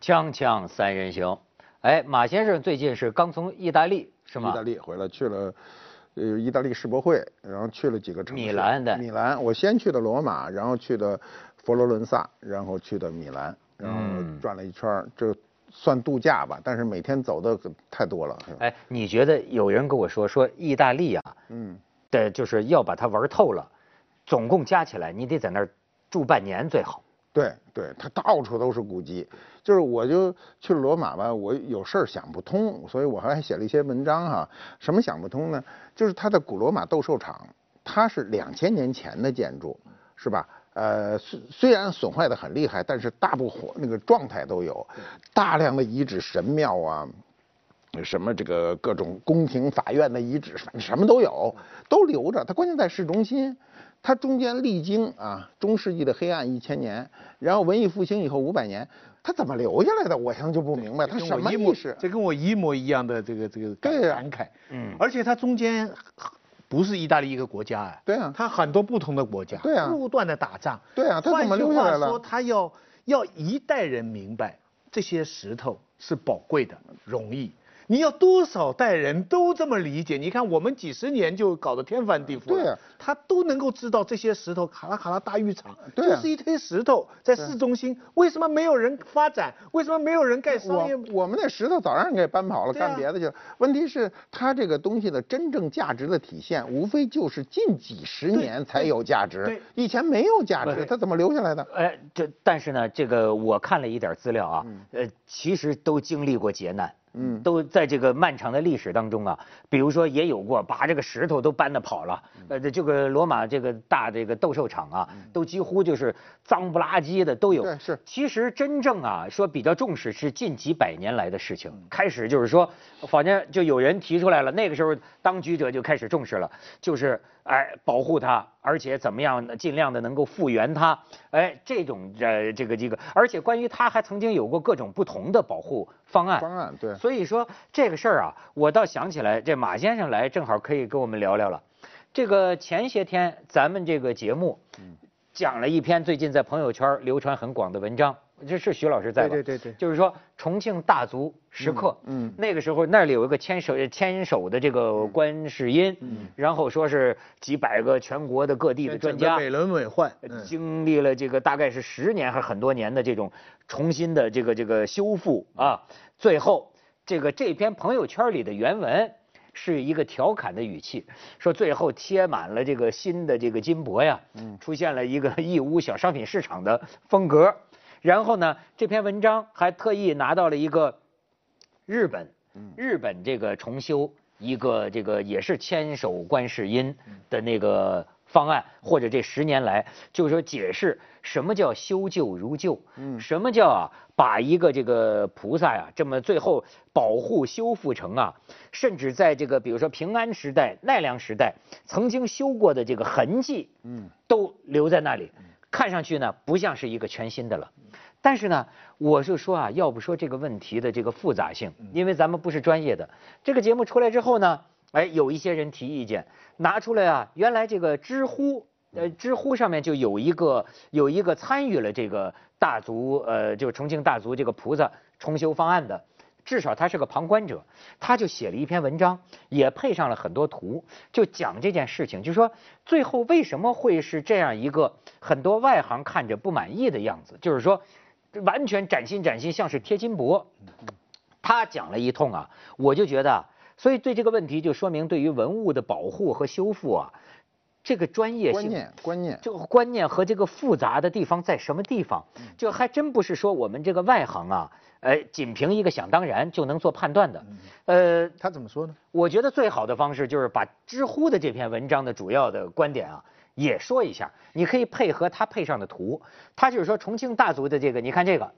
锵锵三人行，哎，马先生最近是刚从意大利是吗？意大利回来去了，呃，意大利世博会，然后去了几个城市。米兰的米兰，我先去的罗马，然后去的佛罗伦萨，然后去的米兰，然后转了一圈儿，这算度假吧，但是每天走的可太多了。哎，你觉得有人跟我说说意大利啊，嗯，的就是要把它玩透了，总共加起来你得在那儿住半年最好。对对，它到处都是古迹。就是我就去了罗马吧，我有事儿想不通，所以我还写了一些文章哈。什么想不通呢？就是它的古罗马斗兽场，它是两千年前的建筑，是吧？呃，虽虽然损坏的很厉害，但是大部分那个状态都有，大量的遗址、神庙啊，什么这个各种宫廷法院的遗址，反正什么都有，都留着。它关键在市中心，它中间历经啊中世纪的黑暗一千年，然后文艺复兴以后五百年，它怎么留下来的？我现在就不明白，他跟什么意思？这跟我一模一样的这个这个感感慨，嗯而且他中间不是意大利一个国家啊，对啊他很多不同的国家，对啊不断的打仗，对啊他怎么换句留下来了话说，他要要一代人明白这些石头是宝贵的，容易。你要多少代人都这么理解？你看我们几十年就搞得天翻地覆了，对啊他都能够知道这些石头卡拉卡拉大浴场就是一堆石头在市中心，为什么没有人发展？为什么没有人盖商业？我我们那石头早让人给搬跑了，啊干别的去了。问题是它这个东西的真正价值的体现，无非就是近几十年才有价值对，以前没有价值，它怎么留下来的？哎，这但是呢，这个我看了一点资料啊，呃，其实都经历过劫难。嗯。都在这个漫长的历史当中啊，比如说也有过把这个石头都搬的跑了，呃，这这个罗马这个大这个斗兽场啊，都几乎就是脏不拉几的都有。对是。其实真正啊说比较重视是近几百年来的事情，开始就是说，反正就有人提出来了，那个时候当局者就开始重视了，就是哎保护它，而且怎么样呢尽量的能够复原它，哎这种呃这个这个，而且关于它还曾经有过各种不同的保护方案。方案对，所以说这个事儿啊，我倒想起来，这马先生来正好可以跟我们聊聊了。这个前些天咱们这个节目讲了一篇最近在朋友圈流传很广的文章，这是徐老师在吧？对对对对。就是说重庆大足石刻，嗯嗯。那个时候那里有一个牵手牵手的这个观世音，嗯。然后说是几百个全国的各地的专家，美轮美奂，嗯。经历了这个大概是十年还是很多年的这种重新的这个这个修复啊，最后这个这篇朋友圈里的原文是一个调侃的语气，说最后贴满了这个新的这个金箔呀，出现了一个义乌小商品市场的风格，然后呢，这篇文章还特意拿到了一个日本，日本这个重修一个这个也是千手观世音的那个方案，或者这十年来就是说解释什么叫修旧如旧，什么叫啊把一个这个菩萨呀这么最后保护修复成啊，甚至在这个比如说平安时代、奈良时代曾经修过的这个痕迹，嗯，都留在那里，看上去呢不像是一个全新的了。但是呢，我就说啊，要不说这个问题的这个复杂性，因为咱们不是专业的。这个节目出来之后呢，哎，有一些人提意见，拿出来啊，原来这个知乎，呃，知乎上面就有一个有一个参与了这个大足，呃，就是重庆大足这个菩萨重修方案的。至少他是个旁观者，他就写了一篇文章，也配上了很多图，就讲这件事情，就说最后为什么会是这样一个很多外行看着不满意的样子，就是说完全崭新崭新，像是贴金箔。他讲了一通啊，我就觉得啊，所以对这个问题就说明对于文物的保护和修复啊，这个专业性观念观念，这个观念和这个复杂的地方在什么地方？就还真不是说我们这个外行啊，呃，仅凭一个想当然就能做判断的。呃，他怎么说呢？我觉得最好的方式就是把知乎的这篇文章的主要的观点啊也说一下，你可以配合他配上的图。他就是说重庆大足的这个，你看这个。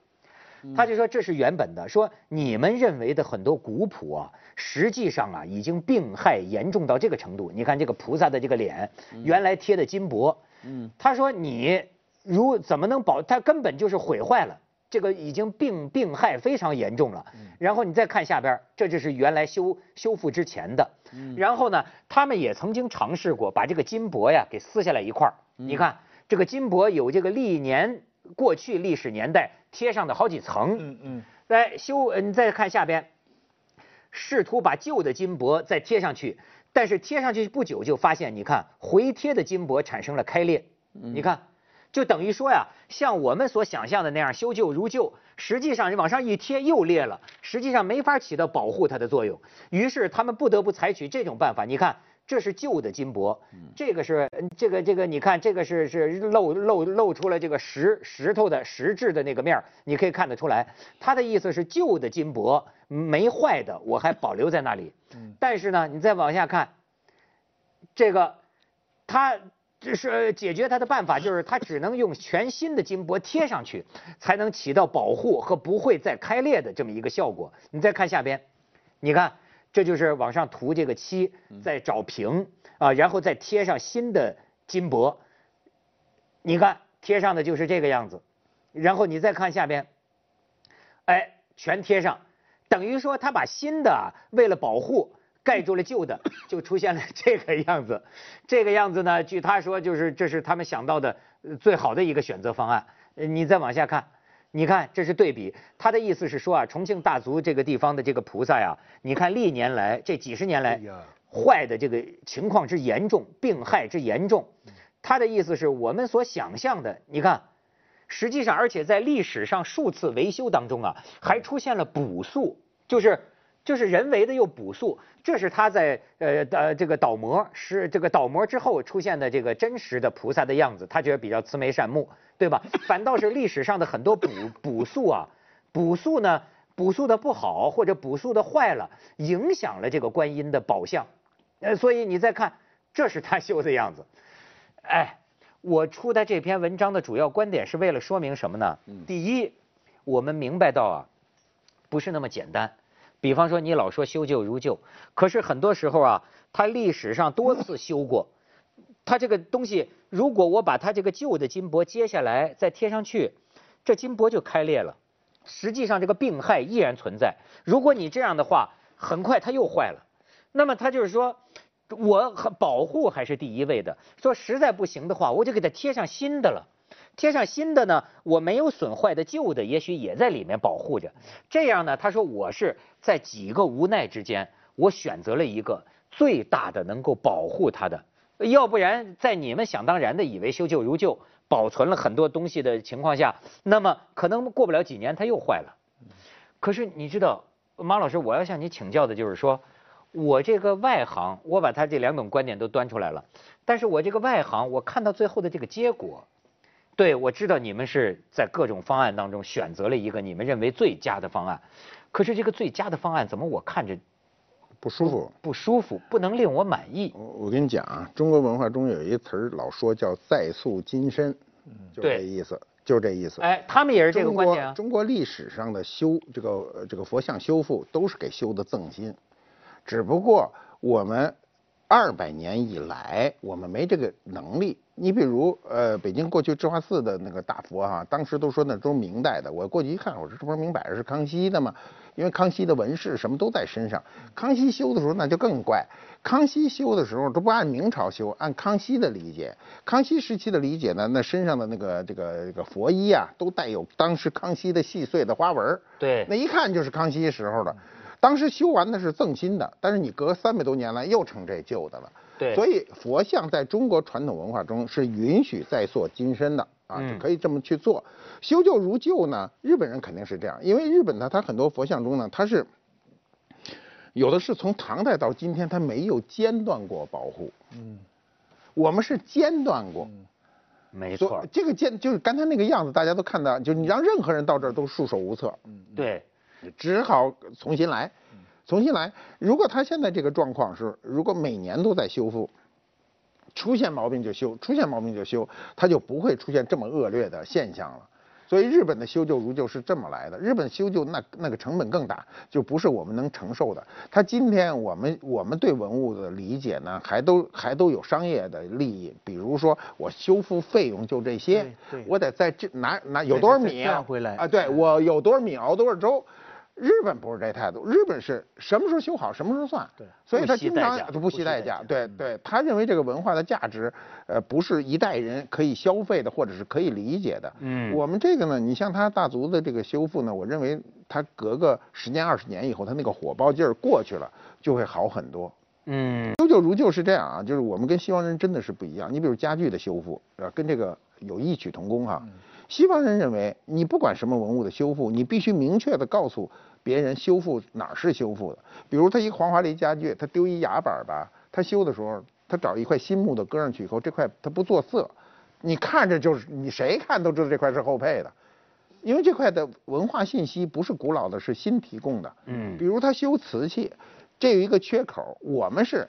他就说这是原本的，说你们认为的很多古朴啊，实际上啊已经病害严重到这个程度。你看这个菩萨的这个脸，原来贴的金箔，嗯，他说你如怎么能保？他根本就是毁坏了，这个已经病病害非常严重了。然后你再看下边，这就是原来修修复之前的。然后呢，他们也曾经尝试过把这个金箔呀给撕下来一块儿。你看这个金箔有这个历年过去历史年代贴上的好几层。嗯嗯，来修，呃你再看下边，试图把旧的金箔再贴上去，但是贴上去不久就发现，你看回贴的金箔产生了开裂，你看，就等于说呀，像我们所想象的那样修旧如旧，实际上你往上一贴又裂了，实际上没法起到保护它的作用。于是他们不得不采取这种办法，你看。这是旧的金箔，这个是嗯这个这个，你看这个是是露露露出了这个石石头的石质的那个面儿你可以看得出来，他的意思是旧的金箔没坏的，我还保留在那里。但是呢，你再往下看，这个他这是解决他的办法，就是他只能用全新的金箔贴上去，才能起到保护和不会再开裂的这么一个效果。你再看下边，你看。这就是往上涂这个漆，再找平啊，然后再贴上新的金箔。你看贴上的就是这个样子，然后你再看下边，哎，全贴上，等于说他把新的啊为了保护盖住了旧的，就出现了 这个样子。这个样子呢，据他说就是这是他们想到的呃最好的一个选择方案。呃你再往下看。你看，这是对比。他的意思是说啊，重庆大足这个地方的这个菩萨呀，你看历年来这几十年来哎坏的这个情况之严重，病害之严重。他的意思是我们所想象的，你看，实际上而且在历史上数次维修当中啊，还出现了补塑，就是就是人为的又补塑。这是他在呃呃这个倒模是这个倒模之后出现的这个真实的菩萨的样子，他觉得比较慈眉善目，对吧？反倒是历史上的很多补补塑啊，补塑呢补塑的不好或者补塑的坏了，影响了这个观音的宝相。呃，所以你再看，这是他修的样子。哎，我出的这篇文章的主要观点是为了说明什么呢？第一，我们明白到啊，不是那么简单。比方说，你老说修旧如旧，可是很多时候啊，它历史上多次修过，它这个东西，如果我把它这个旧的金箔揭下来再贴上去，这金箔就开裂了。实际上这个病害依然存在。如果你这样的话，很快它又坏了。那么他就是说，我保护还是第一位的。说实在不行的话，我就给它贴上新的了。贴上新的呢，我没有损坏的旧的，也许也在里面保护着。这样呢，他说我是在几个无奈之间，我选择了一个最大的能够保护它的。要不然，在你们想当然的以为修旧如旧，保存了很多东西的情况下，那么可能过不了几年它又坏了。可是你知道，马老师，我要向你请教的就是说，我这个外行，我把他这两种观点都端出来了，但是我这个外行，我看到最后的这个结果，对我知道你们是在各种方案当中选择了一个你们认为最佳的方案，可是这个最佳的方案怎么我看着不舒服。不舒服，不能令我满意？我我跟你讲啊，中国文化中有一词儿老说叫再塑金身，就这意思，就这意思。哎，他们也是这个观点啊。国中国历史上的修这个呃这个佛像修复都是给修的赠心，只不过我们二百年以来我们没这个能力。你比如呃北京过去智化寺的那个大佛哈、当时都说那都是明代的，我过去一看，我说这不是明摆着是康熙的吗？因为康熙的纹饰什么都在身上。康熙修的时候那就更怪，康熙修的时候都不按明朝修，按康熙的理解。康熙时期的理解呢，那身上的那个这个这个佛衣啊，都带有当时康熙的细碎的花纹对那一看就是康熙时候的。当时修完的是赠新的，但是你隔三百多年来又成这旧的了。对所以佛像在中国传统文化中是允许再塑金身的啊，嗯就可以这么去做。修旧如旧呢，日本人肯定是这样，因为日本呢，它很多佛像中呢，它是有的是从唐代到今天，它没有间断过保护。嗯，我们是间断过。没错，这个间就是刚才那个样子，大家都看到，就是你让任何人到这儿都束手无策。嗯对，只好重新来，重新来。如果他现在这个状况是，如果每年都在修复，出现毛病就修，出现毛病就修，他就不会出现这么恶劣的现象了。所以日本的修旧如旧是这么来的，日本修旧那那个成本更大，就不是我们能承受的。他今天我们我们对文物的理解呢，还都还都有商业的利益，比如说我修复费用就这些我得在这拿拿有多少米啊回来啊？对我有多少米熬多少粥。日本不是这态度，日本是什么时候修好什么时候算。对，所以他经常不惜代价。对对，他认为这个文化的价值，呃，不是一代人可以消费的，或者是可以理解的。嗯我们这个呢，你像他大足的这个修复呢，我认为他隔个十年二十年以后，他那个火爆劲儿过去了，就会好很多。嗯修旧如旧是这样啊，就是我们跟西方人真的是不一样。你比如家具的修复，啊，跟这个有异曲同工哈。西方人认为，你不管什么文物的修复，你必须明确的告诉别人修复哪儿是修复的。比如他一个黄花梨家具，他丢一牙板儿吧，他修的时候，他找一块新木头搁上去以后，这块他不做色，你看着就是你谁看都知道这块是后配的。因为这块的文化信息不是古老的，是新提供的。嗯比如他修瓷器，这有一个缺口，我们是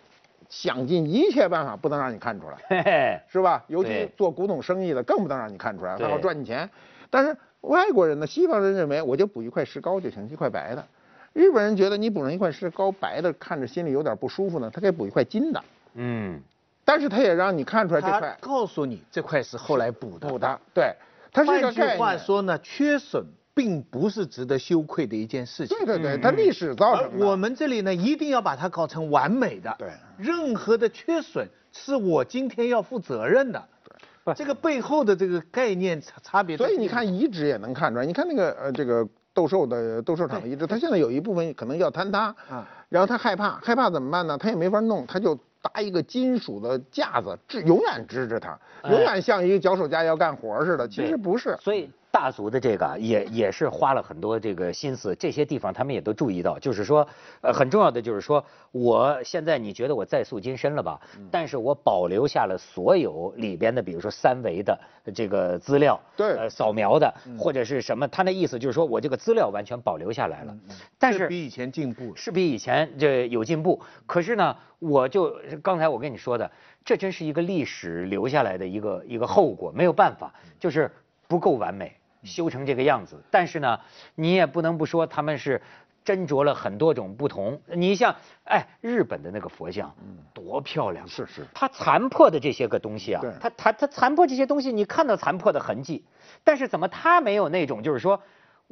想尽一切办法不能让你看出来，嘿嘿，是吧？尤其做古董生意的更不能让你看出来，他要赚你钱。但是外国人呢，西方人认为我就补一块石膏就行，一块白的。日本人觉得你补上一块石膏白的，看着心里有点不舒服呢，他给补一块金的，嗯但是他也让你看出来这块告诉你这块是后来补的。补的，对，它是一个换句。话说呢，缺损并不是值得羞愧的一件事情。对对对，它历史造而成的。我们这里呢，一定要把它搞成完美的。对任何的缺损是我今天要负责任的。不 这个背后的这个概念差差别。所以你看遗址也能看出来，你看那个呃这个斗兽的斗兽场的遗址，它现在有一部分可能要坍塌，啊然后他害怕，害怕怎么办呢？他也没法弄，他就搭一个金属的架子，支永远支着它，哎永远像一个脚手架要干活似的。其实不是，所以大族的这个啊也也是花了很多这个心思，这些地方他们也都注意到，就是说，呃，很重要的就是说，我现在你觉得我再塑金身了吧？嗯。但是我保留下了所有里边的，比如说三维的这个资料，对。呃，扫描的嗯。或者是什么，他那意思就是说我这个资料完全保留下来了，但是这比以前进步了。是比以前这有进步，可是呢，我就刚才我跟你说的，这真是一个历史留下来的一个一个后果，没有办法，就是不够完美，修成这个样子。但是呢，你也不能不说他们是斟酌了很多种不同。你像，哎，日本的那个佛像，多漂亮！是是它残破的这些个东西啊对，它它它残破这些东西，你看到残破的痕迹，但是怎么它没有那种就是说。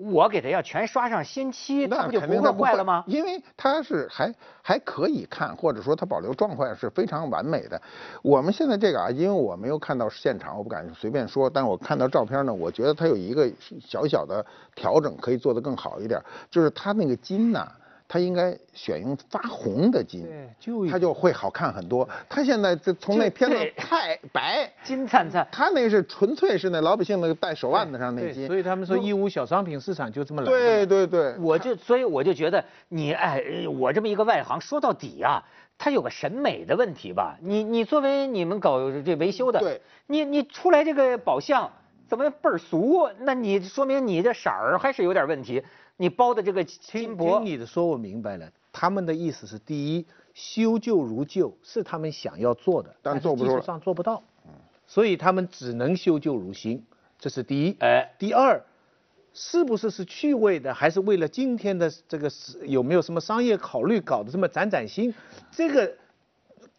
我给它要全刷上新漆，它那不就不会坏了吗？因为它是还还可以看，或者说它保留状况是非常完美的。我们现在这个啊，因为我没有看到现场，我不敢随便说，但我看到照片呢，我觉得它有一个小小的调整，可以做得更好一点，就是它那个金呐、它应该选用发红的金对，就它就会好看很多。它现在这从那片子太白，金灿灿，它那是纯粹是那老百姓那个戴手腕子上那，金。所以他们说义乌小商品市场就这么来的。对对对，我就所以我就觉得你哎，我这么一个外行，说到底啊，他有个审美的问题吧。你你作为你们搞这维修的，对，你你出来这个宝相怎么倍儿俗？那你说明你这色儿还是有点问题。你包的这个金听箔听，你的说，我明白了。他们的意思是，第一，修旧如旧是他们想要做的，但技术上做不到，所以他们只能修旧如新，这是第一。哎，第二，是不是是趣味的，还是为了今天的这个是有没有什么商业考虑搞得这么崭崭新？这个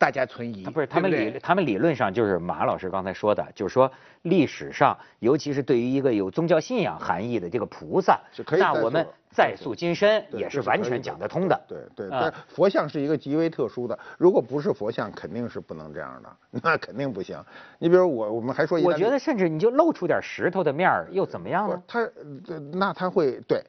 大家存疑。不是他们理他们理论上就是马老师刚才说的，就是说历史上，尤其是对于一个有宗教信仰含义的这个菩萨那我们再塑金身也是完全讲得通的。对对，啊但佛像是一个极为特殊的，如果不是佛像，肯定是不能这样的，那肯定不行。你比如我，我们还说我觉得甚至你就露出点石头的面儿，又怎么样呢？不它呃那他会对，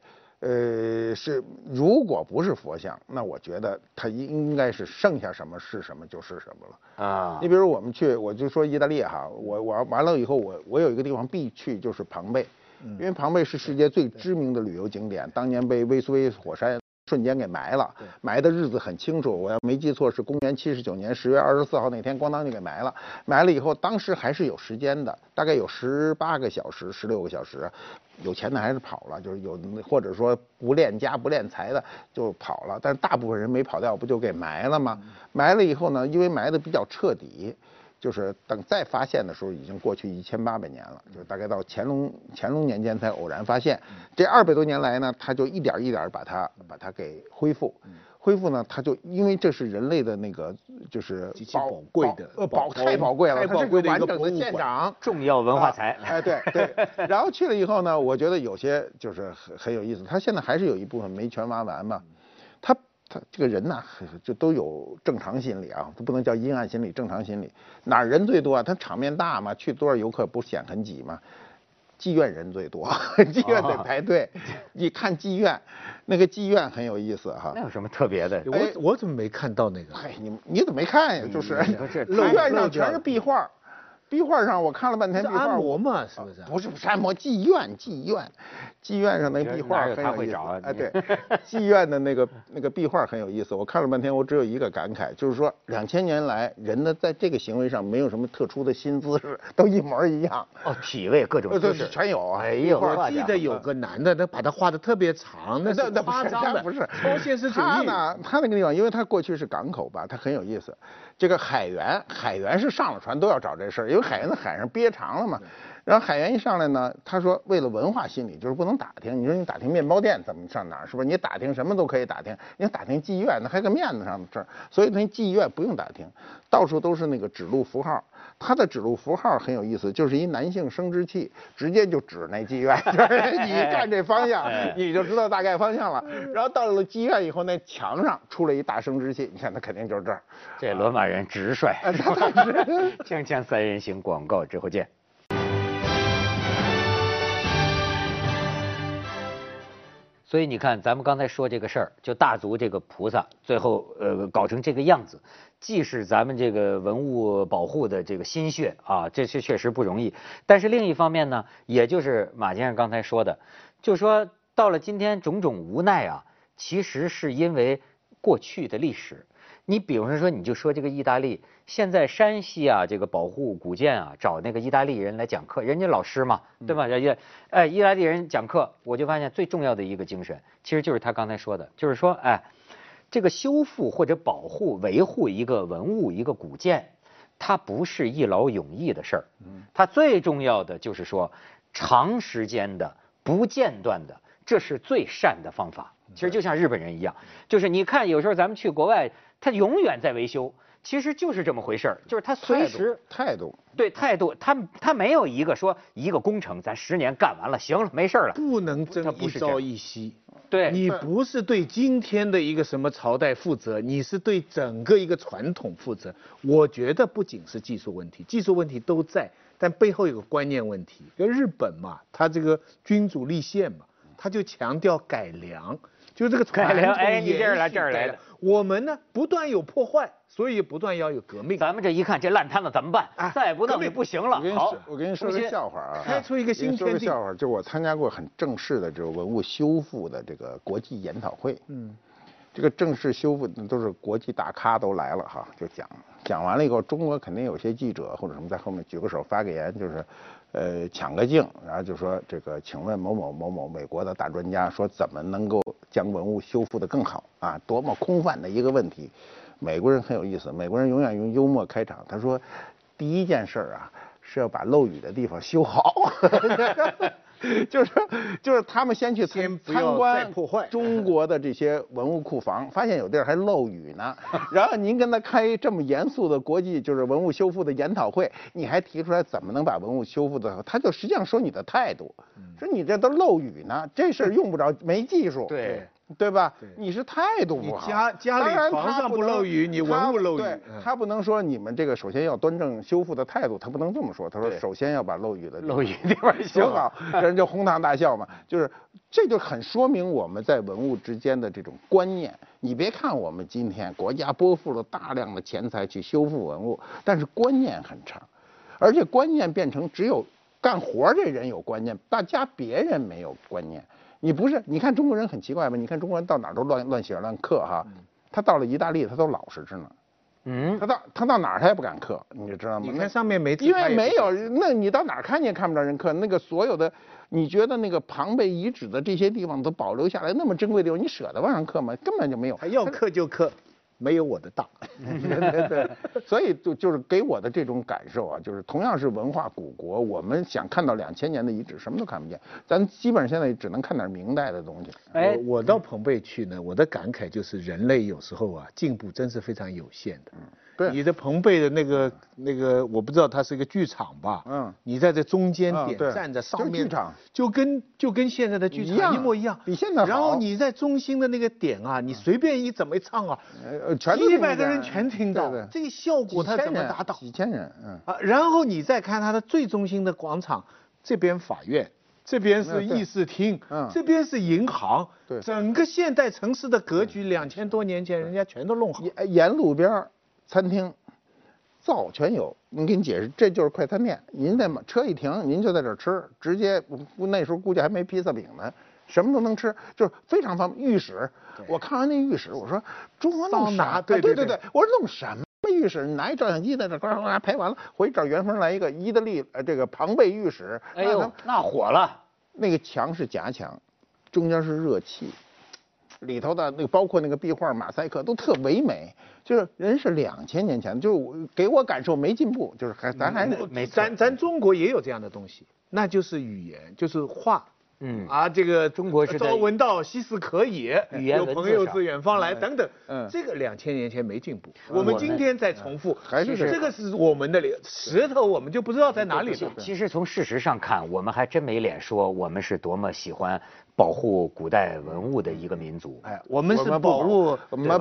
呃是如果不是佛像，那我觉得它应应该是剩下什么是什么就是什么了。啊你比如我们去，我就说意大利哈，我我完了以后，我我有一个地方必去，就是庞贝，因为庞贝是世界最知名的旅游景点，当年被威斯威火山瞬间给埋了，埋的日子很清楚，我要没记错是公元七十九年十月二十四号那天，咣当就给埋了。埋了以后，当时还是有时间的，大概有十八个小时、十六个小时。有钱的还是跑了，就是有或者说不恋家不恋财的就跑了，但是大部分人没跑掉，不就给埋了吗？埋了以后呢，因为埋的比较彻底，就是等再发现的时候，已经过去一千八百年了，就是大概到乾隆乾隆年间才偶然发现。这二百多年来呢，他就一点一点把它把它给恢复，恢复呢，他就因为这是人类的那个就是极其宝贵的呃宝宝太宝贵了，太它是宝贵的一个完整的博物馆现场。重要文化财。啊哎，对对。然后去了以后呢，我觉得有些就是很很有意思。他现在还是有一部分没全挖完嘛。他他这个人呐，就都有正常心理啊，他不能叫阴暗心理，正常心理。哪儿人最多啊？他场面大嘛，去多少游客不显很挤嘛？妓院人最多，妓院得排队。你看妓院，那个妓院很有意思哈那。有什么特别的？哎我我怎么没看到那个？嗨，你你怎么没看呀？就是不是妓院上全是壁画，壁画上我看了半天是壁画。按摩我嘛，是不是？不是不是按摩，妓院妓院，妓院上那壁画很有意思他会找啊哎，对，妓院的那个那个壁画很有意思。我看了半天，我只有一个感慨，就是说两千年来人呢在这个行为上没有什么特殊的新姿势，都一模一样，哦，体位各种姿势全有啊。哎呦，我记得有个男的，他把他画的特别长，那是那夸张的，不是超现实主义。他呢，他那个地方，因为他过去是港口吧，他很有意思。这个海员，海员是上了船都要找这事儿，因为海员在海上憋长了嘛。然后海员一上来呢，他说为了文化心理，就是不能打听。你说你打听面包店怎么上哪儿，是不是？你打听什么都可以打听，你打听妓院那还个面子上的事儿。所以那妓院不用打听，到处都是那个指路符号。它的指路符号很有意思，就是一男性生殖器，直接就指那妓院，就是你一看这方向，你就知道大概方向了。然后到了妓院以后，那墙上出了一大生殖器，你看那肯定就是这儿。这罗马人直率。锵锵三人行广告之后见。所以你看，咱们刚才说这个事儿，就大足这个菩萨，最后呃搞成这个样子，既是咱们这个文物保护的这个心血啊，这确确实不容易。但是另一方面呢，也就是马先生刚才说的，就说到了今天种种无奈啊，其实是因为过去的历史。你比方说，你就说这个意大利，现在山西啊，这个保护古建啊，找那个意大利人来讲课，人家老师嘛，对吧？人家哎，意大利人讲课，我就发现最重要的一个精神，其实就是他刚才说的，就是说，哎，这个修复或者保护、维护一个文物、一个古建，它不是一劳永逸的事儿，它最重要的就是说，长时间的、不间断的，这是最善的方法。其实就像日本人一样，就是你看，有时候咱们去国外，他永远在维修，其实就是这么回事儿，就是他随时态度，对态度，他他没有一个说一个工程咱十年干完了，行了，没事儿了。不能争他不一朝一夕。对你不是对今天的一个什么朝代负责，你是对整个一个传统负责。我觉得不仅是技术问题，技术问题都在，但背后有个观念问题。因为日本嘛，它这个君主立宪嘛，他就强调改良，就这个传改良统哎你这儿来这儿来的我们呢，不断有破坏，所以不断要有革命。咱们这一看这烂摊子怎么办？啊再不弄就不行了。好，，我跟你说个笑话啊，开出一个新天地说个笑话，就是我参加过很正式的这个文物修复的这个国际研讨会，嗯，这个正式修复都是国际大咖都来了哈，就讲讲完了以后，中国肯定有些记者或者什么在后面举个手发个言，就是，呃，抢个镜，然后就说这个，请问某某某某美国的大专家说怎么能够将文物修复的更好啊？多么空泛的一个问题。美国人很有意思，美国人永远用幽默开场，他说，第一件事儿啊是要把漏雨的地方修好。就是就是他们先去参参观破坏中国的这些文物库房，发现有地儿还漏雨呢。然后您跟他开这么严肃的国际就是文物修复的研讨会，你还提出来怎么能把文物修复的好？他就实际上说你的态度，说你这都漏雨呢，这事儿用不着没技术。对。对吧对？你是态度不好。你家家里床上不漏雨你文物漏雨他不能说你们这个首先要端正修复的态度，他不能这么说。他说首先要把漏雨的地漏方雨地方修修好，人就哄堂大笑嘛。就是这就很说明我们在文物之间的这种观念。你别看我们今天国家拨付了大量的钱财去修复文物，但是观念很差，而且观念变成只有干活这人有观念，大家别人没有观念。你不是，你看中国人很奇怪吧？你看中国人到哪儿都乱乱写乱刻哈，他到了意大利他都老实着呢，嗯他，到他到哪儿他也不敢刻，你就知道吗？你看上面没字，因为没有，那你到哪儿看见看不着人刻？那个所有的，你觉得那个庞贝遗址的这些地方都保留下来那么珍贵的地方，你舍得往上刻吗？根本就没有。他要刻就刻，没有我的大。对对对，所以就就是给我的这种感受啊，就是同样是文化古国，我们想看到两千年的遗址，什么都看不见，咱基本上现在只能看点明代的东西。哎我我到彭贝去呢，我的感慨就是人类有时候啊进步真是非常有限的。对。你的彭贝的那个那个，我不知道它是一个剧场吧？嗯。你在这中间点站着，上就是面剧场。就跟就跟现在的剧场一模一样，比现在好。然后你在中心的那个点啊，你随便一怎么一唱啊，呃，全都几听不见百个人全听到对对，这个效果它怎么达到？几千人，嗯。啊，然后你再看它的最中心的广场，这边法院，这边是议事厅，嗯。这边是银行，对。整个现代城市的格局，两千多年前人家全都弄好。沿沿路边儿餐厅，灶全有。我给你解释，这就是快餐店。您在车一停，您就在这儿吃，直接那时候估计还没披萨饼呢，什么都能吃，就是非常方便。浴室，我看完那浴室，我说中国弄桑拿啥？对对对对对，我说弄什么浴室？你拿一照相机在这呱呱呱拍完了，回去找元丰来一个意大利呃这个庞贝浴室。哎呦，那火了。那个墙是夹墙，中间是热气，里头的那个包括那个壁画、马赛克都特唯美，就是人是两千年前，就给我感受没进步，就是还咱还是没咱咱中国也有这样的东西，那就是语言，就是话。嗯啊，这个中国是在朝闻道，夕死可以，语言有朋友自远方来等等。嗯这个两千年前没进步，嗯我们我们今天在重复，还是这个是我们的脸石头，我们就不知道在哪里了。其实从事实上看，我们还真没脸说我们是多么喜欢保护古代文物的一个民族。哎，我们是保保护，我们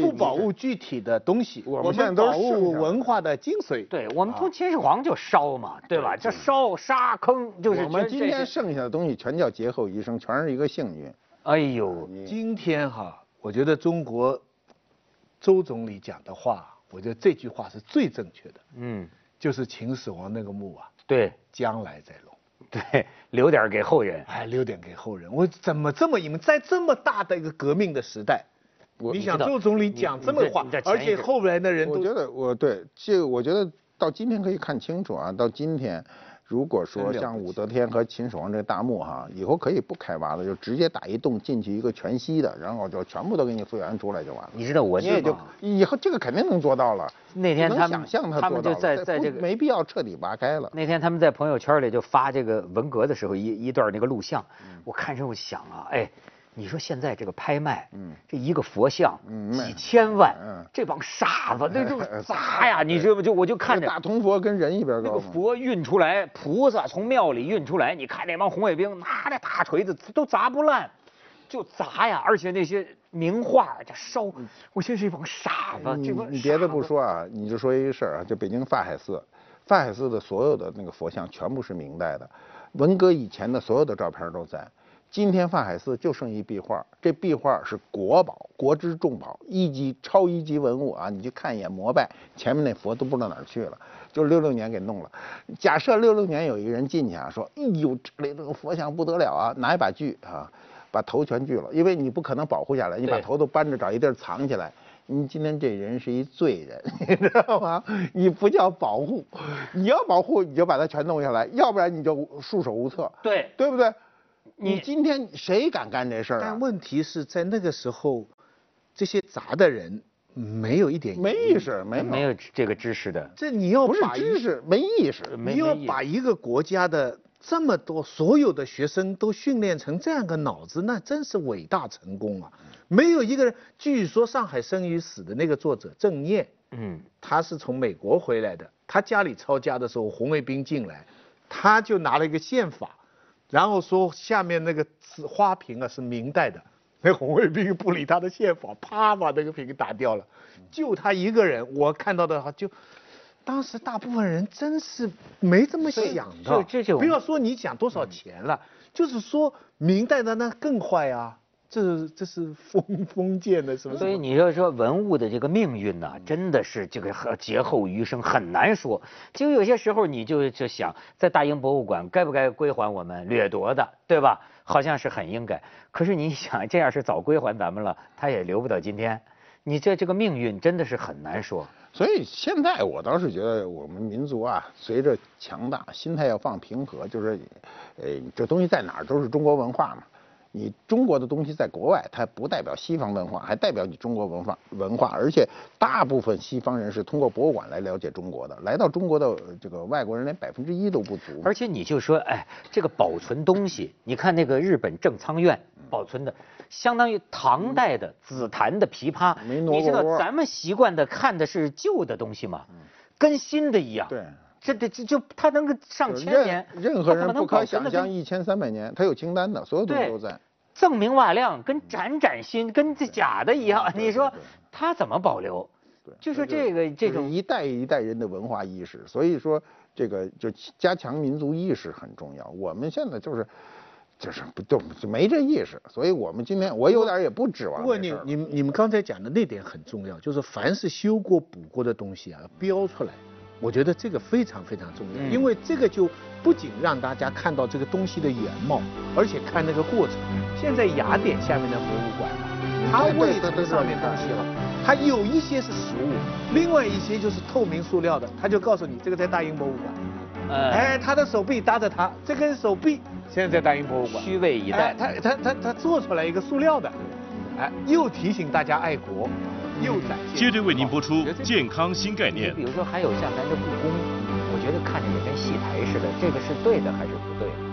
不保护具体的东西，我我们现在都是保护文化的精髓。对我们从秦始皇就烧嘛，对吧？这烧沙坑就是我们今天剩下的东西全叫劫后余生，全是一个幸运。哎呦，今天哈，我觉得中国周总理讲的话，我觉得这句话是最正确的，嗯，就是秦始皇那个墓啊，对将来再弄，对，留点给后人。哎，留点给后人。我怎么这么你们？在这么大的一个革命的时代，我你想周总理讲这么话而且后来的人都我觉得我对这个，我觉得到今天可以看清楚啊。到今天，如果说像武则天和秦始皇这个大墓哈，以后可以不开挖了，就直接打一洞进去一个全息的，然后就全部都给你复原出来就完了。你知道我这也就以后这个肯定能做到了。那天他们想象他们就在在这个没必要彻底挖开了。那天他们在朋友圈里就发这个文革的时候一一段那个录像，嗯我看之后想啊，哎，你说现在这个拍卖，嗯这一个佛像，嗯几千万，嗯这帮傻子那 就砸呀，你知道不？就我就看着大铜佛跟人一边高那。个佛运出来，菩萨从庙里运出来，你看那帮红卫兵拿着大锤子都砸不烂，就砸呀！而且那些名画这烧，我现在是一帮傻子，你这帮你别的，不说啊，你就说一个事儿啊，就北京法海寺，法海寺的所有的那个佛像全部是明代的，文革以前的所有的照片都在。今天法海寺就剩一壁画，这壁画是国宝，国之重宝，一级超一级文物啊！你去看一眼膜拜，前面那佛都不知道哪儿去了，就是六六年给弄了。假设六六年有一个人进去啊，说：“哎呦，这里这个佛像不得了啊！”拿一把锯啊，把头全锯了，因为你不可能保护下来，你把头都扳着找一地儿藏起来。你今天这人是一罪人，你知道吗？你不叫保护，你要保护你就把它全弄下来，要不然你就束手无策，对，对不对？你你今天谁敢干这事儿啊但？问题是在那个时候，这些砸的人没有一点没意识，没有，没有这个知识的，这你要不是把知识，没意识。你要把一个国家的这么多所有的学生都训练成这样个脑子，那真是伟大成功啊！没有一个人，据说《上海生与死》的那个作者郑念，嗯，他是从美国回来的，他家里抄家的时候，红卫兵进来，他就拿了一个宪法，然后说下面那个瓷花瓶啊是明代的，那红卫兵不理他的宪法，啪把那个瓶打掉了，就他一个人，我看到的话就。当时大部分人真是没这么想的，不要说你讲多少钱了，就是说明代的那更坏啊，这这是封 封建的，是不是？所以你要说文物的这个命运呐、真的是这个和劫后余生很难说。就有些时候你就就想，在大英博物馆该不该归还我们掠夺的，对吧？好像是很应该。可是你想，这要是早归还咱们了，他也留不到今天。你这这个命运真的是很难说。所以现在我倒是觉得我们民族啊，随着强大，心态要放平和，就是，呃，这东西在哪儿都是中国文化嘛。你中国的东西在国外，它不代表西方文化，还代表你中国文化文化。而且大部分西方人是通过博物馆来了解中国的，来到中国的这个外国人连百分之一都不足。而且你就说，哎，这个保存东西，你看那个日本正仓院保存的，相当于唐代的紫檀的琵琶。你知道咱们习惯的看的是旧的东西嘛，跟新的一样。对。这这这就他能够上就是千年，任任何人不可想象一千三百年，他有清单的，所有东西都在。锃明瓦亮，跟崭崭新，跟这假的一样。你说对对它怎么保留？对，就是这这个这种一代一代人的文化意识，所以说这个就加强民族意识很重要。我们现在就是就是不就就没这意识，所以我们今天我有点也不指望不过。你你们你们刚才讲的那点很重要，就是凡是修过补过的东西啊，标出来，我觉得这个非常非常重要，嗯因为这个就不仅让大家看到这个东西的原貌，而且看那个过程。现在雅典下面的博物馆啊，它对对未对对曾上面东西了，它有一些是实物，另外一些就是透明塑料的，他就告诉你这个在大英博物馆。呃哎，他的手臂搭着他，这根手臂现在在大英博物馆。虚位以哎待。他他他他做出来一个塑料的，哎，又提醒大家爱国。接着为您播出健康新概念你比。如说还有像咱这故宫，我觉得看着也跟戏台似的，这个是对的还是不对的？